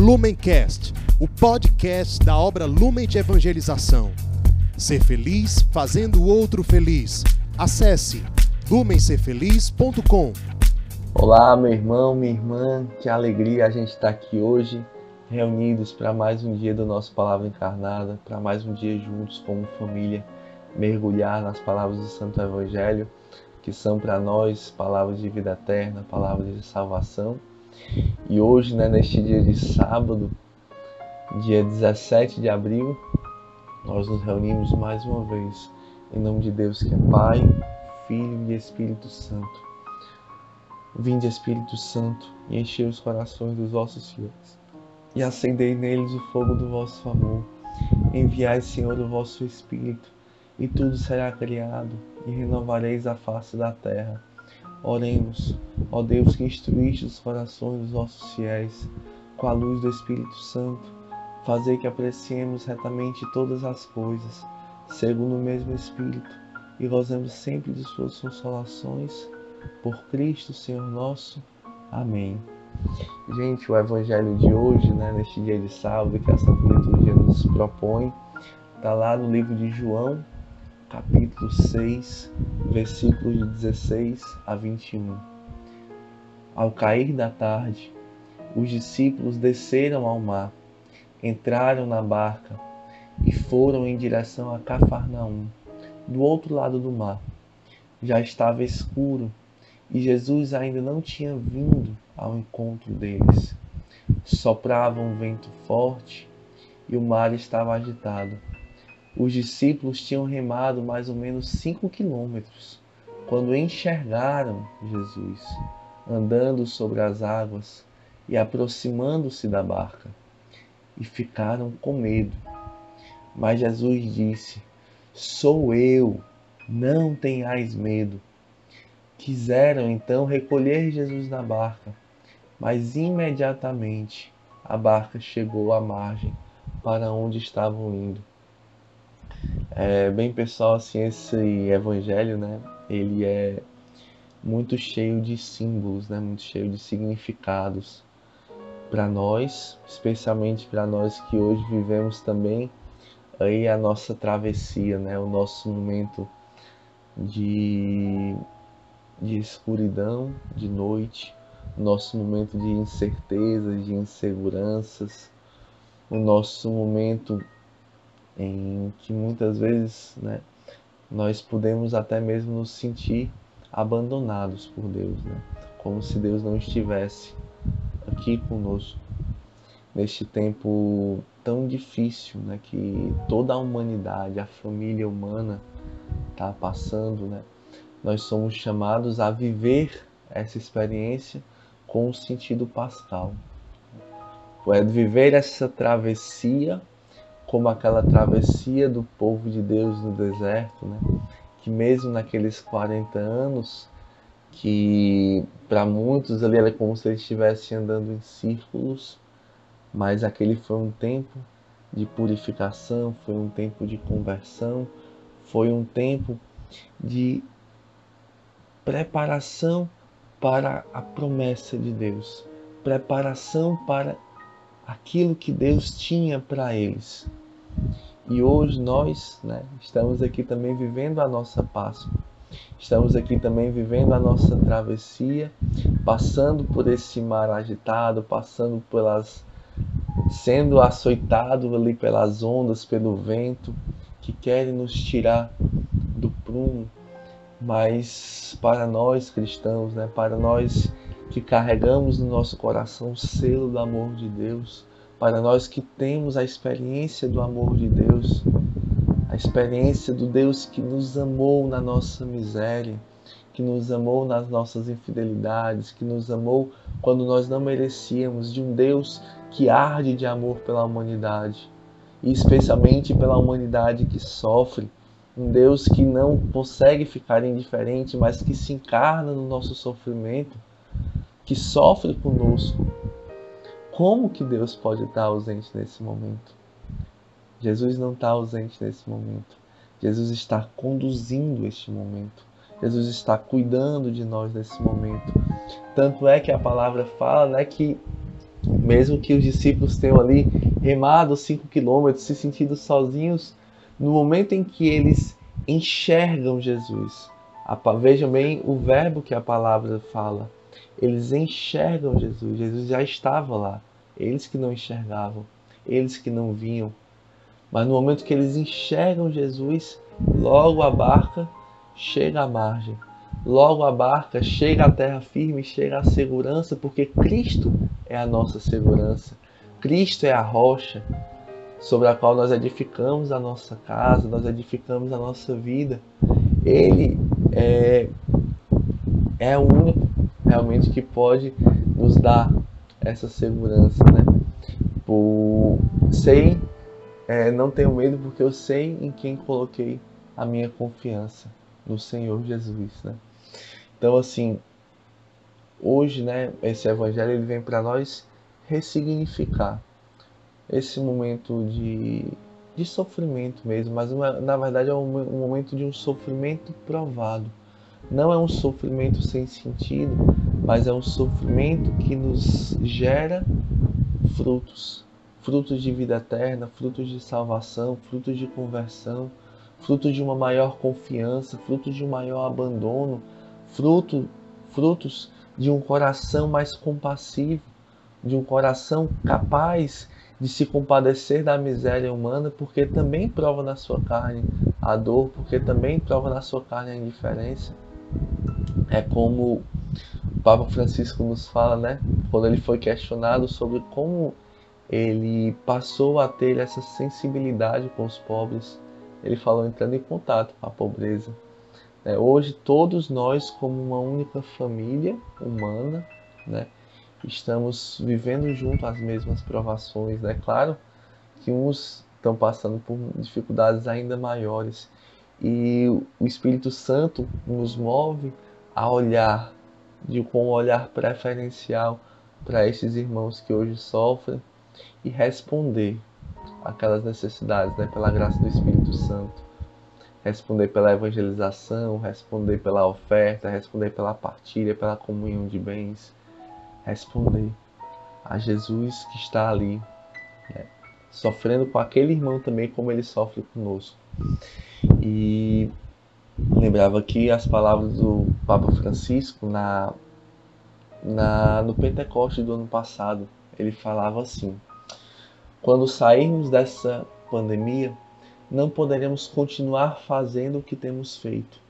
Lumencast, o podcast da obra Lumen de Evangelização. Ser feliz fazendo o outro feliz. Acesse lumencerfeliz.com. Olá, meu irmão, minha irmã, que alegria a gente estar aqui hoje, reunidos para mais um dia do nosso Palavra Encarnada, para mais um dia juntos como família, mergulhar nas palavras do Santo Evangelho, que são para nós palavras de vida eterna, palavras de salvação. E hoje, né, neste dia de sábado, dia 17 de abril, nós nos reunimos mais uma vez em nome de Deus que é Pai, Filho e Espírito Santo. Vinde, Espírito Santo, e enchei os corações dos vossos fiéis, e acendei neles o fogo do vosso amor. Enviai, Senhor, o vosso Espírito, e tudo será criado, e renovareis a face da terra. Oremos, ó Deus que instruíste os corações dos vossos fiéis, com a luz do Espírito Santo, fazer que apreciemos retamente todas as coisas, segundo o mesmo Espírito, e gozemos sempre de suas consolações. Por Cristo, Senhor nosso. Amém. Gente, o Evangelho de hoje, né, neste dia de sábado, que a Santa Liturgia nos propõe, está lá no livro de João, capítulo 6, versículos de 16 a 21. Ao cair da tarde, os discípulos desceram ao mar, entraram na barca e foram em direção a Cafarnaum, do outro lado do mar. Já estava escuro e Jesus ainda não tinha vindo ao encontro deles. Soprava um vento forte e o mar estava agitado. Os discípulos tinham remado mais ou menos cinco quilômetros quando enxergaram Jesus andando sobre as águas e aproximando-se da barca e ficaram com medo. Mas Jesus disse: Sou eu, não tenhais medo. Quiseram então recolher Jesus na barca, mas imediatamente a barca chegou à margem para onde estavam indo. É, bem pessoal, assim, esse evangelho, né, ele é muito cheio de símbolos, né, muito cheio de significados para nós, especialmente para nós que hoje vivemos também aí a nossa travessia, né, o nosso momento de, de escuridão, de noite, nosso momento de incertezas, de inseguranças, o nosso momento em que muitas vezes né, nós podemos até mesmo nos sentir abandonados por Deus, né? como se Deus não estivesse aqui conosco neste tempo tão difícil né, que toda a humanidade, a família humana está passando. Né? Nós somos chamados a viver essa experiência com o sentido pascal. É viver essa travessia como aquela travessia do povo de Deus no deserto, né? que mesmo naqueles 40 anos, que para muitos ali era como se eles estivessem andando em círculos, mas aquele foi um tempo de purificação, foi um tempo de conversão, foi um tempo de preparação para a promessa de Deus, preparação para aquilo que Deus tinha para eles. E hoje nós né, estamos aqui também vivendo a nossa Páscoa. Estamos aqui também vivendo a nossa travessia, passando por esse mar agitado, passando pelas sendo açoitado ali pelas ondas, pelo vento que querem nos tirar do prumo. Mas para nós cristãos, né, para nós que carregamos no nosso coração o selo do amor de Deus, para nós que temos a experiência do amor de Deus, a experiência do Deus que nos amou na nossa miséria, que nos amou nas nossas infidelidades, que nos amou quando nós não merecíamos, de um Deus que arde de amor pela humanidade, e especialmente pela humanidade que sofre, um Deus que não consegue ficar indiferente, mas que se encarna no nosso sofrimento, que sofre conosco, como que Deus pode estar ausente nesse momento? Jesus não está ausente nesse momento. Jesus está conduzindo este momento. Jesus está cuidando de nós nesse momento. Tanto é que a palavra fala né, que Mesmo que os discípulos tenham ali remado 5 quilômetros, se sentindo sozinhos, no momento em que eles enxergam Jesus, vejam bem o verbo que a palavra fala, eles enxergam Jesus, Jesus já estava lá, eles que não enxergavam, eles que não viam, mas no momento que eles enxergam Jesus, logo a barca chega à margem. Logo a barca chega à terra firme, chega à segurança, porque Cristo é a nossa segurança. Cristo é a rocha sobre a qual nós edificamos a nossa casa, nós edificamos a nossa vida. Ele é, é o único realmente que pode nos dar essa segurança, né? Por, sei, é, não tenho medo porque eu sei em quem coloquei a minha confiança no Senhor Jesus, né? Então, assim, hoje, né, esse evangelho ele vem para nós ressignificar esse momento de, de sofrimento mesmo, mas uma, na verdade é um, um momento de um sofrimento provado. Não é um sofrimento sem sentido, mas é um sofrimento que nos gera frutos, frutos de vida eterna, frutos de salvação, frutos de conversão, frutos de uma maior confiança, frutos de um maior abandono, fruto, frutos de um coração mais compassivo, de um coração capaz de se compadecer da miséria humana, porque também prova na sua carne a dor, porque também prova na sua carne a indiferença. É como Papa Francisco nos fala, né? Quando ele foi questionado sobre como ele passou a ter essa sensibilidade com os pobres, ele falou entrando em contato com a pobreza. É, hoje todos nós, como uma única família humana, né, estamos vivendo junto as mesmas provações. Né? claro que uns estão passando por dificuldades ainda maiores e o Espírito Santo nos move a olhar de com um olhar preferencial para esses irmãos que hoje sofrem e responder aquelas necessidades, né, pela graça do Espírito Santo responder pela evangelização, responder pela oferta, responder pela partilha, pela comunhão de bens, responder a Jesus que está ali, né, sofrendo com aquele irmão também como ele sofre conosco. E lembrava aqui as palavras do Papa Francisco na, na no Pentecoste do ano passado. Ele falava assim: quando sairmos dessa pandemia, não poderemos continuar fazendo o que temos feito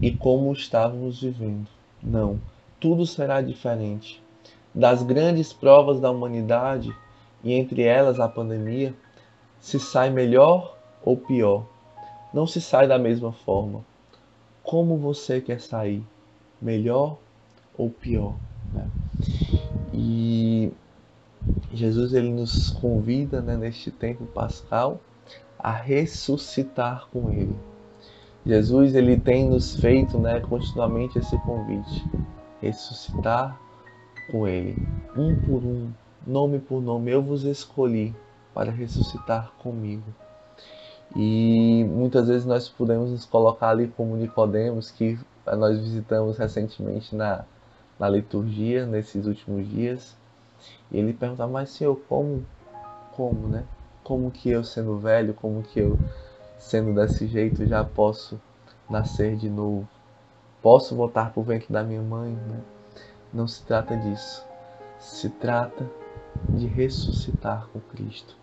e como estávamos vivendo. Não, tudo será diferente. Das grandes provas da humanidade, e entre elas a pandemia, se sai melhor ou pior. Não se sai da mesma forma. Como você quer sair? Melhor ou pior? Né? E Jesus ele nos convida né, neste tempo pascal a ressuscitar com Ele. Jesus ele tem nos feito né, continuamente esse convite, ressuscitar com Ele, um por um, nome por nome. Eu vos escolhi para ressuscitar comigo. E muitas vezes nós podemos nos colocar ali como Nicodemos, que nós visitamos recentemente na, na liturgia, nesses últimos dias. E ele pergunta, mas Senhor, como, como, né? como que eu sendo velho, como que eu sendo desse jeito já posso nascer de novo? Posso voltar para o ventre da minha mãe? Né? Não se trata disso. Se trata de ressuscitar com Cristo.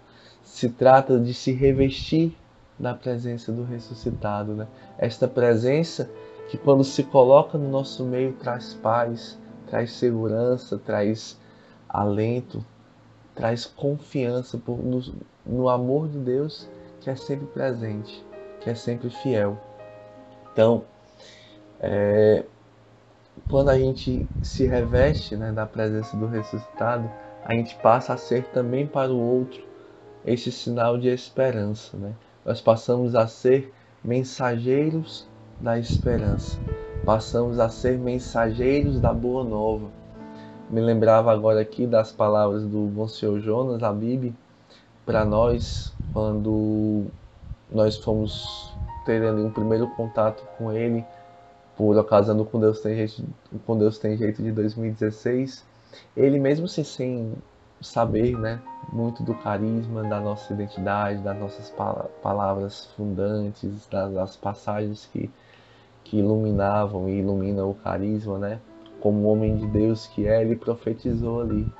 Se trata de se revestir da presença do ressuscitado. Né? Esta presença que, quando se coloca no nosso meio, traz paz, traz segurança, traz alento, traz confiança no, no amor de Deus que é sempre presente, que é sempre fiel. Então, é, quando a gente se reveste né, da presença do ressuscitado, a gente passa a ser também para o outro esse sinal de esperança. Né? Nós passamos a ser mensageiros da esperança, passamos a ser mensageiros da boa nova. Me lembrava agora aqui das palavras do Monsenhor Jonas Abib para nós quando nós fomos ter ali um primeiro contato com ele por ocasião do com Deus tem jeito, com Deus tem jeito de 2016 ele mesmo assim, sem saber, né, muito do carisma da nossa identidade, das nossas palavras fundantes, das passagens que, que iluminavam e iluminam o carisma, né? Como homem de Deus que é, ele profetizou ali.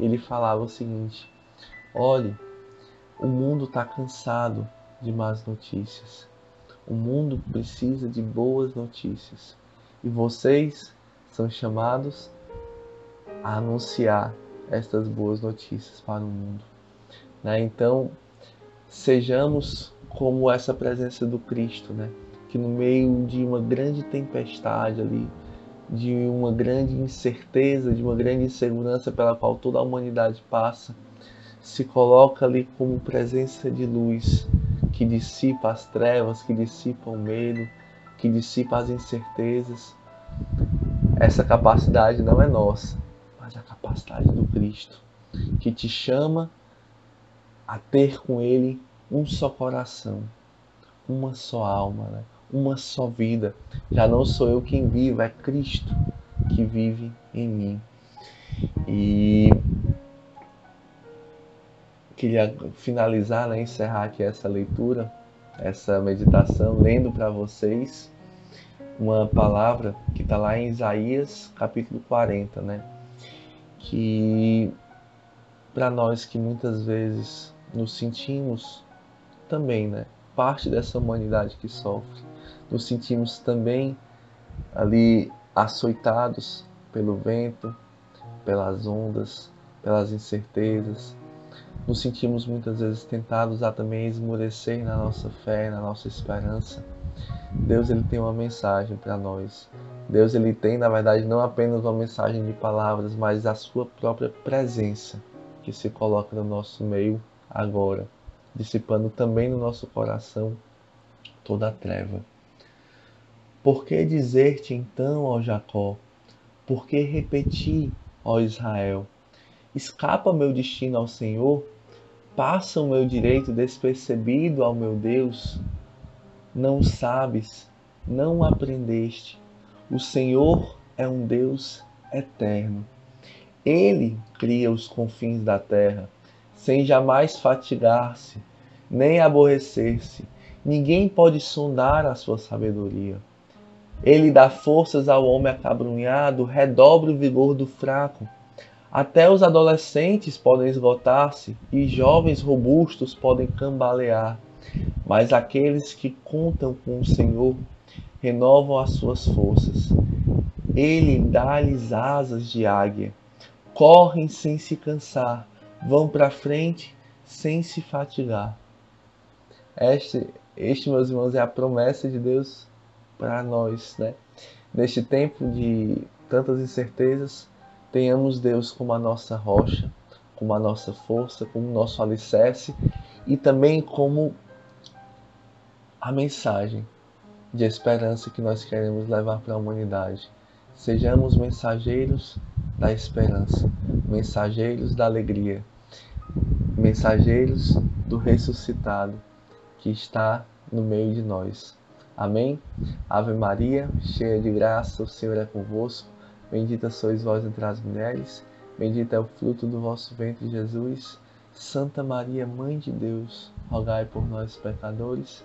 Ele falava o seguinte: olhe, o mundo está cansado de más notícias. O mundo precisa de boas notícias. E vocês são chamados a anunciar estas boas notícias para o mundo. Né? Então, sejamos como essa presença do Cristo, né? que no meio de uma grande tempestade ali, de uma grande incerteza, de uma grande insegurança pela qual toda a humanidade passa, se coloca ali como presença de luz que dissipa as trevas, que dissipa o medo, que dissipa as incertezas. Essa capacidade não é nossa, capacidade do Cristo, que te chama a ter com Ele um só coração, uma só alma, né? uma só vida. Já não sou eu quem vivo, é Cristo que vive em mim. E queria finalizar, né, encerrar aqui essa leitura, essa meditação, lendo para vocês uma palavra que está lá em Isaías capítulo 40, né? Que para nós que muitas vezes nos sentimos também, né, parte dessa humanidade que sofre, nos sentimos também ali açoitados pelo vento, pelas ondas, pelas incertezas. Nos sentimos muitas vezes tentados a também esmorecer na nossa fé, na nossa esperança. Deus ele tem uma mensagem para nós. Deus ele tem, na verdade, não apenas uma mensagem de palavras, mas a sua própria presença que se coloca no nosso meio agora, dissipando também no nosso coração toda a treva. Por que dizer-te então, ó Jacó? Por que repetir, ó Israel? Escapa meu destino ao Senhor? Passa o meu direito despercebido ao meu Deus? Não sabes, não aprendeste o Senhor é um Deus eterno. Ele cria os confins da terra, sem jamais fatigar-se, nem aborrecer-se. Ninguém pode sondar a sua sabedoria. Ele dá forças ao homem acabrunhado, redobra o vigor do fraco. Até os adolescentes podem esgotar-se e jovens robustos podem cambalear. Mas aqueles que contam com o Senhor renovam as suas forças. Ele dá-lhes asas de águia. Correm sem se cansar, vão para frente sem se fatigar. Este, este, meus irmãos, é a promessa de Deus para nós, né? Neste tempo de tantas incertezas, tenhamos Deus como a nossa rocha, como a nossa força, como o nosso alicerce e também como a mensagem de esperança que nós queremos levar para a humanidade. Sejamos mensageiros da esperança, mensageiros da alegria, mensageiros do ressuscitado que está no meio de nós. Amém? Ave Maria, cheia de graça, o Senhor é convosco. Bendita sois vós entre as mulheres, bendito é o fruto do vosso ventre, Jesus. Santa Maria, Mãe de Deus, rogai por nós, pecadores